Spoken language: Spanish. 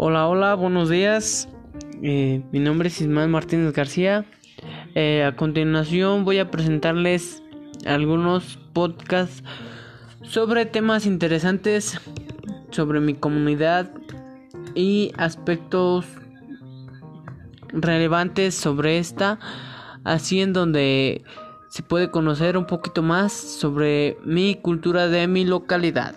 Hola, hola, buenos días. Eh, mi nombre es Ismael Martínez García. Eh, a continuación voy a presentarles algunos podcasts sobre temas interesantes sobre mi comunidad y aspectos relevantes sobre esta, así en donde se puede conocer un poquito más sobre mi cultura de mi localidad.